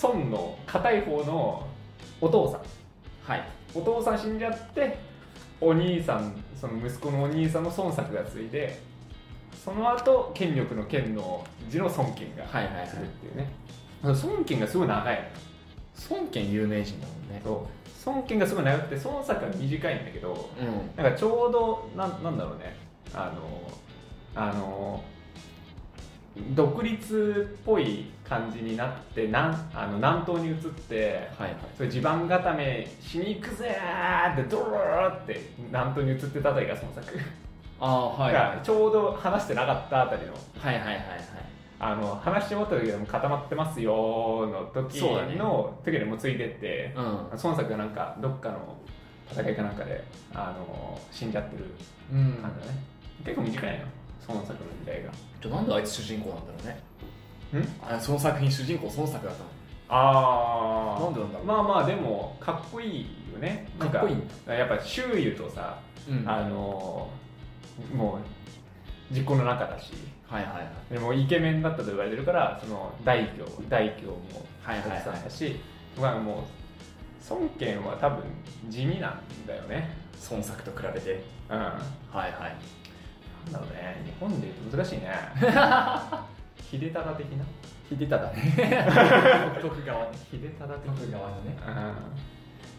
孫の片い方のお父さん。はい。お父さん死んじゃってお兄さんその息子のお兄さんの孫作がついでその後権力の権の字の孫権がはいはいはい。するっていうね、孫権がすごい長い孫権有名人だもんね。そう孫権がすごい長くて孫作は短いんだけどうん。なんかちょうどなんなんだろうね。あのあの独立っぽい感じになって南あの南東に移ってはいはい。それ地盤固めしに行くぜーってドローって南東に移ってたあたりが孫作。ああはいはい。がちょうど話してなかったあたりの。はいはいはいはいあの話し終わった時でも固まってますよーの時の時でもついてって、うん。孫作がなんかどっかの戦いかなんかであの死んじゃってるうん。感じだね、結構短いの孫作の時代が。じゃあなんであいつ主人公なんだろうね。ん？あその作品主人公孫作だったの。あなんでなんだろう。まあまあでもかっこいいよね。かっこいい。やっぱ周遊とさ、うん。あのもう実行の中だしはいはいはい。でもイケメンだったと言われてるからその大京大京もはいはいはいたくさんだし、まあもう孫権は多分地味なんだよね。孫作と比べて。うん。はいはい。なんだろうね。日本で言うと難しいね。[LAUGHS] 秀忠的な？秀忠ね。[LAUGHS] 徳川秀忠的徳川のね。うん。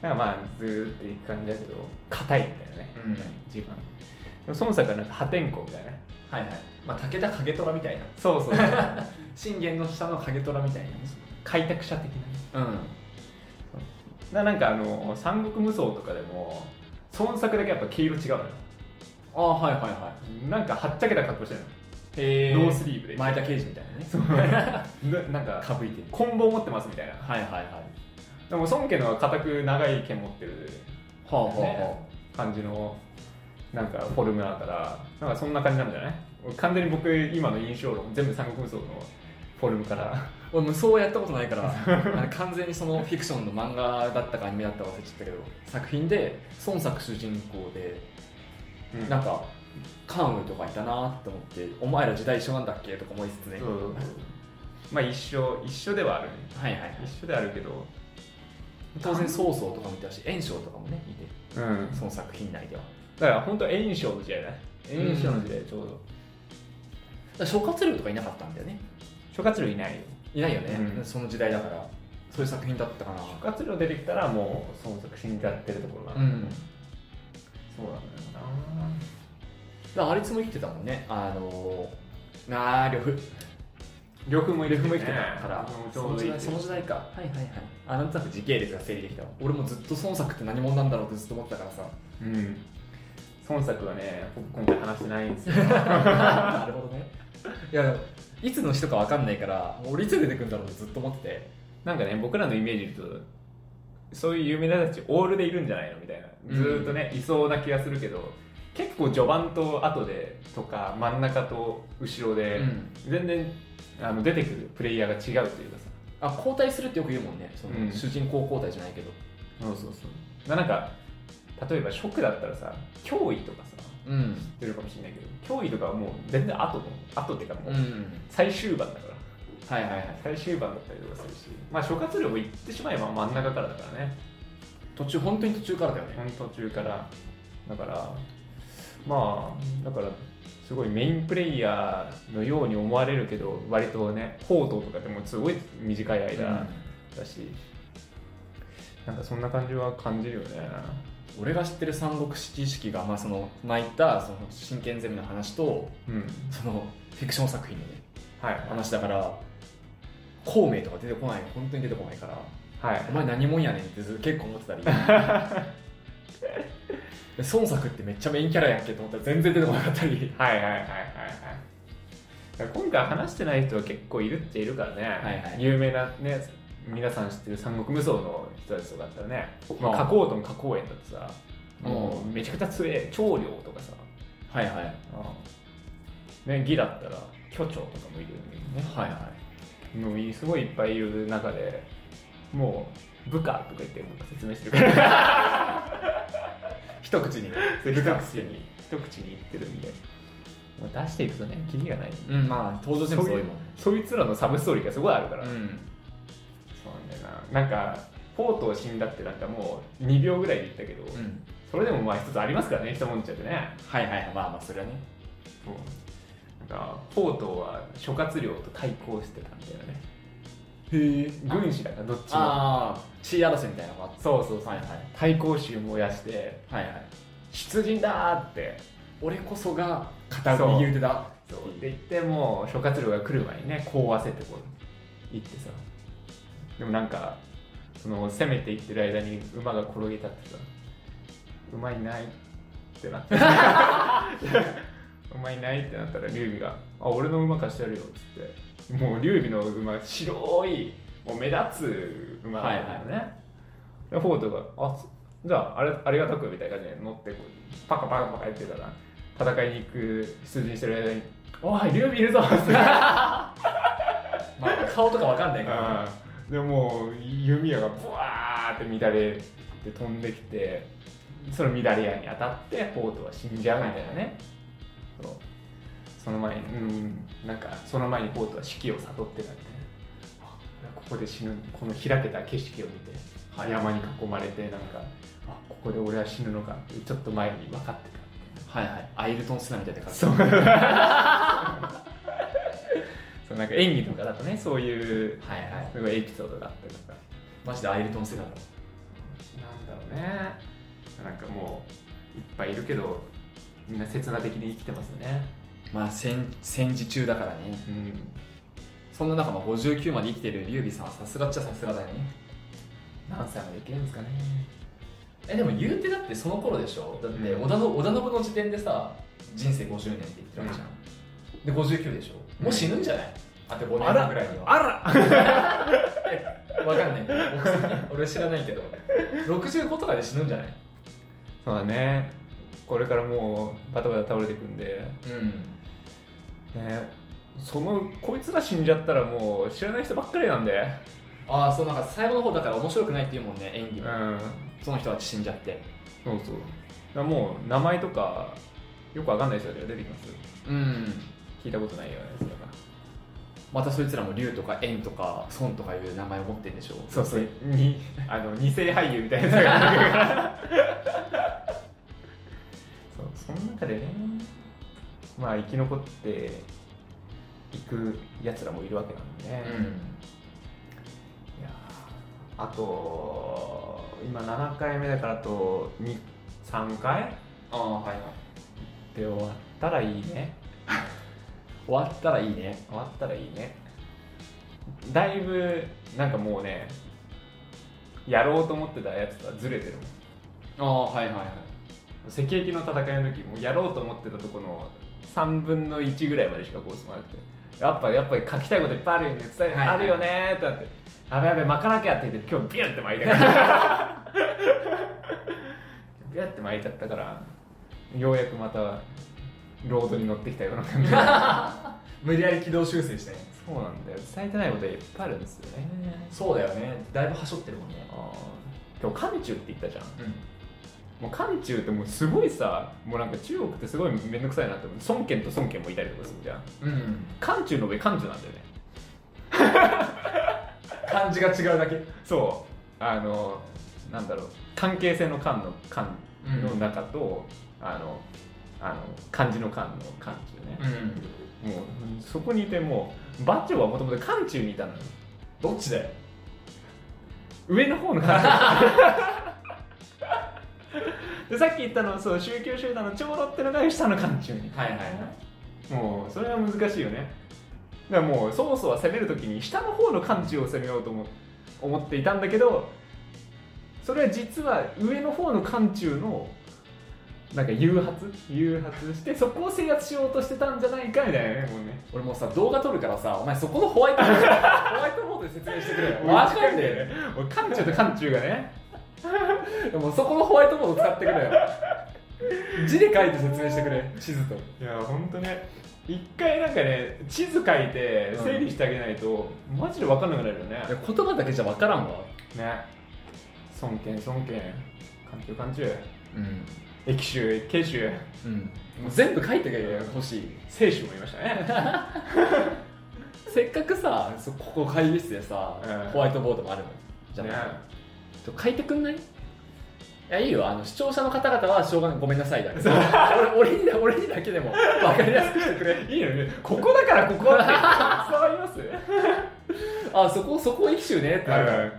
なんかまあずーっといく感じだけど硬いみたいなね、うん。自分孫作はなんか破天荒みたいな。ねはいはい。まあ武田景虎みたいな。そうそう [LAUGHS] 信玄の下の景虎みたい開拓者的なうん。ななんかあの三国無双とかでも孫作だけやっぱ毛色違うのよ。ああはいはいはなんかはっちゃけた格好してるいへのノースリーブで。前田刑事みたいなね。そう。[LAUGHS] ななんかかぶいてる。棍棒持ってますみたいな。はいはいはい。でも孫家のは固く長い剣持ってるはあはあはね感じのなんかフォルムだからなんかそんな感じなんじゃない？完全に僕今の印象論全部三国無双のフォルムから。俺無双やったことないから完全にそのフィクションの漫画だったかアニメだったか忘れちゃったけど作品で孫作主人公でうん。なんか関羽とかいたなって思ってお前ら時代一緒なんだっけとか思いつつね、まあ一緒一緒ではあるね。はいはい。はい一緒ではあるけど。当然曹操とかもいたし袁紹とかもねいて。うん。その作品内ではだから本当炎章の時代だね炎章の時代ちょうど、だから諸葛亮とかいなかったんだよね。諸葛亮いないよ。いないよね、うん。その時代だから。そういう作品だったかな。諸葛亮出てきたらもう孫作死んじゃってるところなうん。そうなんだよだからあいつも生きてたもんね。あのー、なあ呂布。な呂布もいる呂布も生きてたから。ちその時代その時代か。はいはいはい。あなんとなく時系列が整理できた。わ俺もずっと孫作って何者なんだろうってずっと思ってたからさ。うん孫作はね僕今回話してないんですよ。[LAUGHS] なるほどね。いやいつの人か分かんないから俺いつ出てくるんだろうってずっと思ってて。なんかね僕らのイメージで言うとそういう有名な人たちオールでいるんじゃないのみたいな。ずーっとね、いそうな気がするけど結構序盤と後でとか真ん中と後ろで、うん。全然あの出てくるプレイヤーが違うというかさ。あ交代するってよく言うもんね。その、うん。主人公交代じゃないけど。そうそうそう。なんか例えばショックだったらさ脅威とかさうん。知ってるかもしれないけど脅威とかはもう全然後の後っていうかもううん。最終盤だから、はいはいはい。最終盤だったりとかするし。まあ諸葛亮も言ってしまえば真ん中からだからね。途中本当に途中からだよね。本途中から。だからまあだからすごいメインプレイヤーのように思われるけど割とね宝刀とかでもすごい短い間だし、なんかそんな感じは感じるよね俺が知ってる三国志知識が、まあ、その前言ったその真剣ゼミの話とうん。そのフィクション作品のねはい。話だから孔明とか出てこない本当に出てこないからはい。お前何者やねんってず結構思ってたり。[LAUGHS] で孫作ってめっちゃメインキャラやんけと思ったら全然出てこなかったり。はいはいはいはいはい。今回話してない人は結構いるっちゃいるからね、はいはい。有名なね皆さん知ってる三国無双の人たちとかだったらねあ。あ加工トン加工園だってさもうめちゃくちゃ強え長領とかさ、はいはい。ね、義だったら巨長とかもいるよね。はいはい。もうすごいいっぱいいる中でもう部下とか言って僕説明してるか。ら [LAUGHS] 一口に。一口に。一口に言ってるんで。もう出していくとねキリがない。うんまあ登場人物多いもんそいつらのサブストーリーがすごいあるから、うんそうなんだよな。なんかポートを死んだってなんかもう2秒ぐらいで言ったけど、うん。それでもまあ一つありますからね一文字ってねはいはいはい。まあまあそれはね。そう。なんかポートは諸葛亮と対抗してたんだよね。へえ。軍師だからどっちも。ああ地位争いみたいなのがあって。そうそうそう。はいはい。対抗衆燃やしてはいはい。出陣だーって。俺こそが片右腕だそう。って言ってもう諸葛亮が来る前にねこうわせてこう行ってさでもなんかその攻めていってる間に馬が転げたってさ馬いないってなって [LAUGHS] 馬いないってなったら劉備が「あ俺の馬貸してやるよ」っつって。もう劉備の馬白いもう目立つ馬だよね、でフォートが「あそじゃああれありがたく」みたいな感じで乗ってこうパカパカパカやってたら戦いに行く出陣してる間に「おい劉備いるぞ!」って。[LAUGHS] まあ顔とかわかんないから。ねうんでもう弓矢がブワーって乱れて飛んできてその乱れ矢に当たってポートは死んじゃうみたいなね、そう。その前にうんなんかその前にポートは死期を悟ってたみたいな。ここで死ぬこの開けた景色を見て、はい山に囲まれてなんかあここで俺は死ぬのかってちょっと前に分かってたはいはい。アイルトン・セナみたいな感じ。そう [LAUGHS] なんか演技とかだとねそういうはいはい。すごいエピソードがあったりとか。マジでアイルトン・セナだなんだろうね。なんかもういっぱいいるけどみんな刹那的に生きてますよね。まあ戦戦時中だからね。うん。そんな中まあ59まで生きてる劉備さんはさすがっちゃさすがだよね。何歳まで生きるんですかね。えでも言うてだってその頃でしょ。だってうん。織田の織田信の時点でさ人生50年って言ってるわけじゃん、で59でしょ。もう死ぬんじゃない、あと5年後ぐらいには。あら。[LAUGHS] わかんない。俺知らないけど。65とかで死ぬんじゃない？そうだね。これからもうバタバタ倒れていくんで。うん。ね。そのこいつが死んじゃったらもう知らない人ばっかりなんで。ああそうなんか最後の方だから面白くないっていうもんね演技も、うん。その人たち死んじゃって。そうそう。だもう名前とかよくわかんない人たちが出てきます。うん。聞いたことないようなやつとかまたそいつらも龍とか円とか孫とかいう名前を持ってるんでしょそうそう。[LAUGHS] にあの二世俳優みたいなやつが。[LAUGHS] そうその中でねまあ生き残っていくやつらもいるわけなんでね、うん。いやーあと今7回目だからあと3回？ああはいはい。で終わったらいいね終わったらいいね。終わったらいいね。だいぶなんかもうねやろうと思ってたやつとはずれてるもん。ああはいはいはい。赤壁の戦いの時もやろうと思ってたとこの3分の1ぐらいまでしかコースもなくて。やっぱやっぱり書きたいこといっぱいあるよね。伝え、はいはい。あるよね。ってなって。やべやべ巻かなきゃって言って今日ビュンって巻いたから。[LAUGHS] ビュンって巻いちゃったからようやくまたロードに乗ってきたような感じ [LAUGHS] 無理やり軌道修正したねそうなんだよ。伝えてないこといっぱいあるんですよね。そうだよね。だいぶはしょってるもんね。あー。今日漢中って言ったじゃん。うん。もう漢中ってもうすごいさもうなんか中国ってすごい面倒くさいなって思う。孫権と孫権もいたりとかするじゃん。うん。漢中の上漢中なんだよね。[LAUGHS] 漢字が違うだけ。そう。あのなんだろう。関係性の漢の漢の中と、あのあの漢字の漢の漢中ね、うん。もうそこにいてもう馬長はもともと漢中にいたのよどっちだよ？上の方の漢。中でさっき言ったのそう宗教集団の長老ってのが下の漢中に。はいはいはい。もうそれは難しいよね。だからもう曹操は攻めるときに下の方の漢中を攻めようと思っ思っていたんだけどそれは実は上の方の漢中のなんか誘発誘発してそこを制圧しようとしてたんじゃないかみたいなねもうね。俺もうさ動画撮るからさお前そこのホワイトボードホワイトボードで説明してくれよ。わかんねえ俺漢中と漢中がね。よもうそこのホワイトボード使ってくれよ。字で書いて説明してくれ地図と。いや本当ね。一回なんかね地図書いて整理してあげないと、マジで分かんなくなるよね。言葉だけじゃ分からんわ。ね。尊敬尊敬。漢中漢中。うん駅州慶州うん。もう全部書いてくれよ欲しい。清州もいましたね。[LAUGHS] せっかくさそここ会議室でさ、うん。ホワイトボードもあるのじゃあ、ね。ちょ書いてくんない？いやいいよ。あの視聴者の方々はしょうがない。ごめんなさいだけ。ど [LAUGHS] 俺俺に俺にだけでも分かりやすくしてくれ。いいのねここだからここって。[LAUGHS] 伝わります？あそこそこ駅州ねってなるから、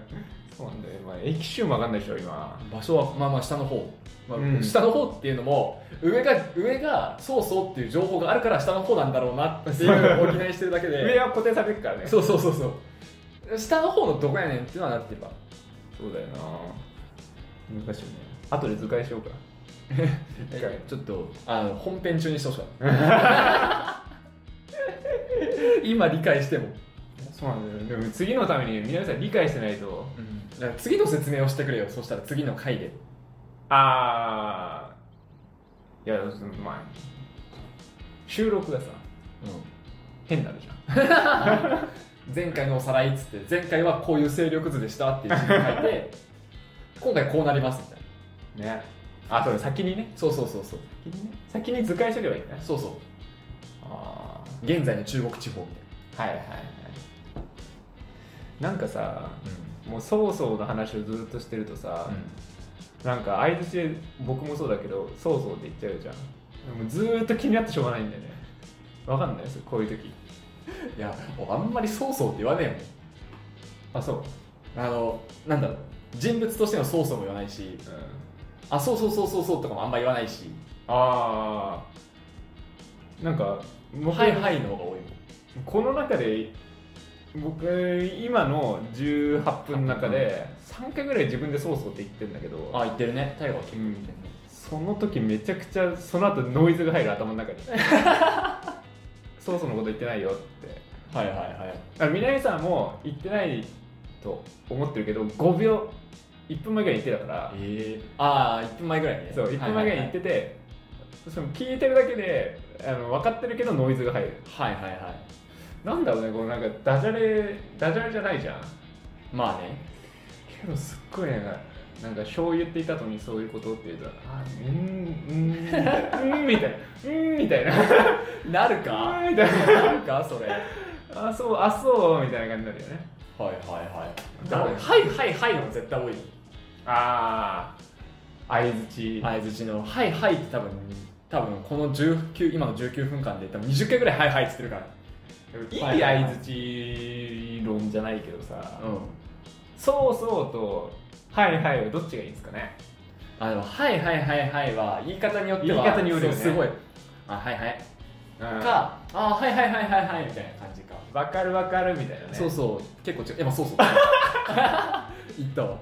そうなんだよ、まあ、駅州も分かんないでしょ今。場所はまあまあ下の方、まあうん。下の方っていうのも上が上がそうそうっていう情報があるから下の方なんだろうなっていうのを補いしてるだけで。上は固定されてるからね。そうそうそうそう。下の方のどこやねんっていうのはなってるわ。そうだよな。難しいね。後で図解しようか。[LAUGHS] ちょっとあの本編中にしてほしかった。[LAUGHS] 今理解しても、そうなんだよ。でも次のために皆さん理解してないと次の説明をしてくれよ。そしたら次の回で。ああいやまあ。収録がさ変になるじゃん。[LAUGHS] 前回のおさらいっつって前回はこういう勢力図でしたっていう字に書いて今回こうなりますみたいな。ね。あそうだ先にね。そうそうそうそう。先にね。先に図解しとけばいいね。そうそう。あ現在の中国地方みあはいはいはい。なんかさたいもうそうそうの話をずっとしてるとさ、なんか相づちで僕もそうだけどそうそうって言っちゃうじゃん。もうずーっと気になってしょうがないんだよね。わかんないです？こういう時。いやあんまりそうそうって言わねえあそう、もんあのなんだろう。人物としてのそうそうも言わないし。あそうそうそうそうそうとかもあんま言わないし。ああなんか僕はいはいの方が多いもん。この中で僕今の18分の中で3回ぐらい自分でそうそうって言ってるんだけどあ言ってるね。タイガーは結構言ってるね、その時めちゃくちゃその後ノイズが入る頭の中に [LAUGHS] そうそうのこと言ってないよって。はいはいはい。あ南さんも言ってないと思ってるけど5秒1分前ぐらいに言ってたから。ええああ1分前ぐらいね。そう1分前ぐらいに言ってて、その聞いてるだけであの分かってるけどノイズが入る。はいはいはいなんだろうねこのなんかダジャレダジャレじゃないじゃん。まあね。けどすっごいねなんか醤油って言った後にそういうことって言うとあうんうんみたいなうんみたいな。うんみたいな。なるか？うんみたいな。なるかそれ。はいあそうあそうみたいな感じになるよね。はいはいだからはいはいはいの絶対多い。ああ相づち相づちの。はいはいって多分多分この19今の19分間で多分20回ぐらいはいはいって言ってるからいいはいはいはい相づち論じゃないけどさ、うん。そうそうとはいはいはどっちがいいですかね。あのはいはいはいはいは言い方によっては言い方によるよね。すごい。あはいはい。かかあはいはいはいはいはいみたいな感じか。分かる分かるみたいなね。そうそう。結構違ういやまあそうそう。[LAUGHS] 言ったわ。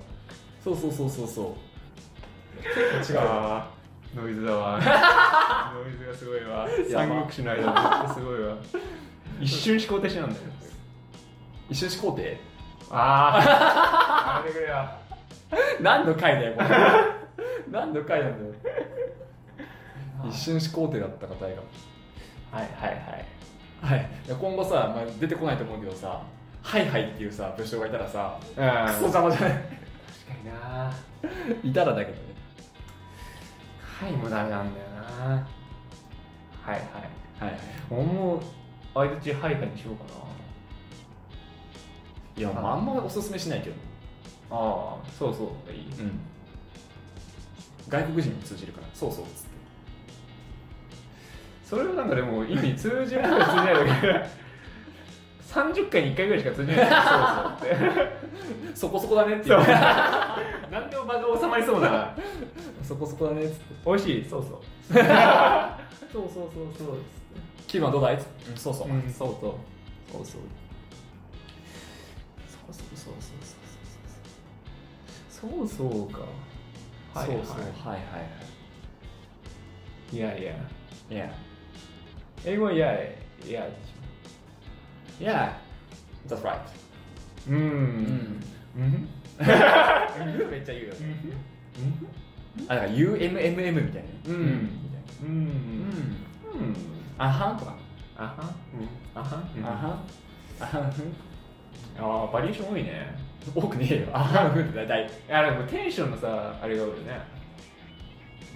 そうそうそうそうそう。結構違う。わノイズだわ。[LAUGHS] ノイズがすごいわ。三国志の間ずっとすごいわ一瞬思考停止なんだよ。一瞬思考停？ああやめてくれよ。何の回だよこれ。[LAUGHS] 何の回なんだよ。一瞬思考停だった方がはいはいはい。い。や今後さ、まあ、出てこないと思うけどさ「はいはい」っていうさ武将がいたらさはいクソ邪魔じゃない？確かにな。はいたらだけどね。はいもダメなんだよな。はいはい。はい俺も相づちはいはいにしようかいや、まあ、あんまおすすめしないけど。なああそうそう。がいい。うん。外国人に通じるから。そうそうっつって。それはなんかでも意味通じるか通じないだけで30回に1回ぐらいしか通じないそうそう。っ [LAUGHS] てそこそこだねってって [LAUGHS] 何でも場が収まりそうな。そこそこだねっつって。美味しい。そうそう。[LAUGHS] そうそうそうそう気分はどうだい？うん、そうそう、うん。そうそうそう。そうそうそうそうそうそう。そうそうか。はいそうそう。ははいはい。いいやいや。いいや。英語はいやいや。Yeah. That's right. うん。ううん。んうん。めっちゃ言うよね。あだから UMMM みたいな。うん。みうん。たいな。うん。うんあはんとか。あはうん。あはあはん。あはんふんああバリエーション多いね。[LAUGHS] 多くねえよ。あはんふんって大。体いやでもテンションのさあれが多いよね。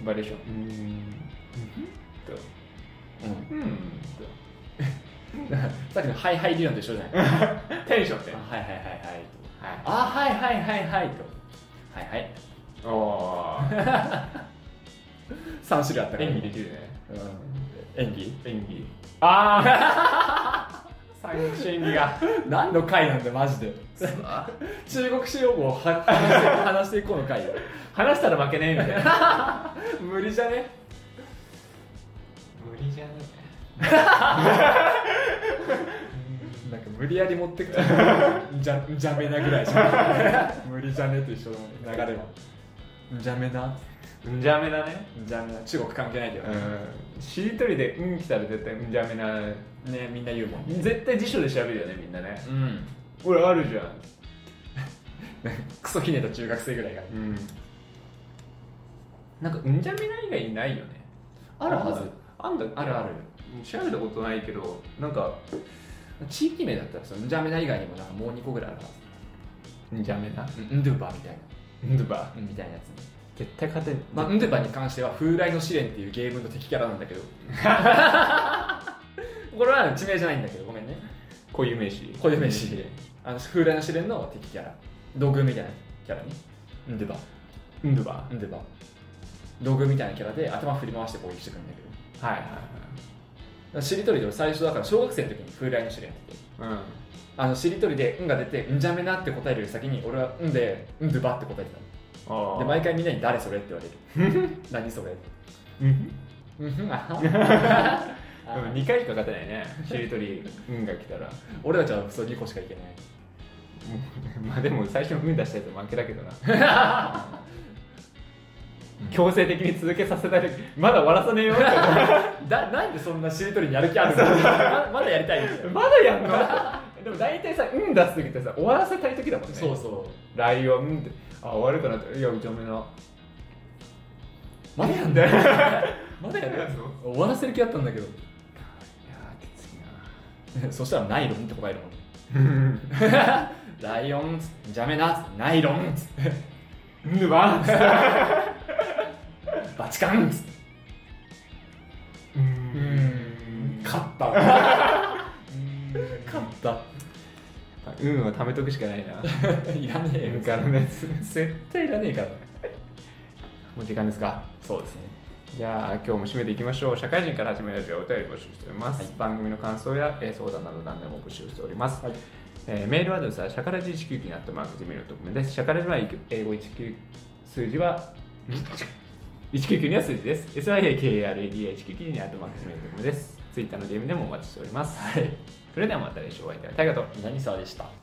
バリエーション。うん。と。うん。うん。[LAUGHS] さっきのハイハイ理論と一緒じゃない [LAUGHS] テンションって。あはいはいはいはい。はい。あはいはいはいはい。と。はいはい。おお3種類あったから演技できるね。うん演技？演技。ああ三種演技が。何の回なんだよマジで。中国史用語をは話して話していこうの回よ。話したら負けねえみたいな。無理じゃね？無理じゃね。[LAUGHS] なんか無理やり持ってくとじゃじゃめなぐらいじゃん。無理じゃねと一緒の流れは。じゃめなうんじゃめだね。じゃめな中国関係ないけどうねんしりとりで「うん」来たら絶対「うんじゃめな」ねみんな言うもんね。絶対辞書で調べるよねみんなね。うん。俺あるじゃん。[LAUGHS] クソひねた中学生ぐらいが。うん。なんか「うんじゃめな」以外ないよね。あるはず。あんだあるある。調べたことないけどなんか地域名だったらそのじゃめな以外にもなんかもう2個ぐらいあるは「うんじゃめな」ずンドゥバみたいうんどばなみたいなやつ絶対勝てん。まあ、ンドゥバに関しては風来の試練っていうゲームの敵キャラなんだけど。[LAUGHS] これは地名じゃないんだけどごめんね。固有名詞。固有名詞。あの風来の試練の敵キャラ。道具みたいなキャラね。ンドゥバうんどばンドゥバ道具みたいなキャラで頭振り回して攻撃してくるんだけど。はいはいだからしりとりで俺最初だから小学生の時に風来の試練やってうん。あのしりとりで「ん」が出て「んじゃめな」って答えるより先に俺は「ん」で「んドゥバ」って答えてたの。あで毎回みんなに「誰それ?」って言われる [LAUGHS] 何それ？うんうんあはでも2回しか勝てないね。しりとり「うん」が来たら。俺たちはそう2個しかいけない。[LAUGHS] まあでも最初の「うん」出したやつ負けだけどな。強制的に続けさせたいまだ終わらさねえよ [LAUGHS] だなんでそんなしりとりにやる気あるの？ままだやりたいんだよまだやんの？でも大体さ「うん」出す時ってさ終わらせたい時だもんね。そうそう。ライオンってあ終わるかなっていやうちゃめなまだやんだだよまだやるやんの？終わらせる気あったんだけど。いやーきついな [LAUGHS] そしたらナイロンって答えるもん [LAUGHS] ライオンじゃめなナイロンうんわバチカンつって。うん。勝った勝ったうんは貯めとくしかないな。[LAUGHS] いらねえよ。うんからのやつ絶対いらねえから。[LAUGHS] もう時間ですか？そうですね。じゃあ今日も締めていきましょう。社会人から始めるラジオお便り募集しております、はい。番組の感想や、えー相談など何でも募集しております、はい。えーメールアドレスはシャカラジ199にあったマークジメルドコメですシャカラジは英語19数字は199には数字です。SYAKRADI199 にあったマークジメルドコメです。ツイッターの DM でもお待ちしております、はいそれではまた来週お会いいたい。ありがと何さでした？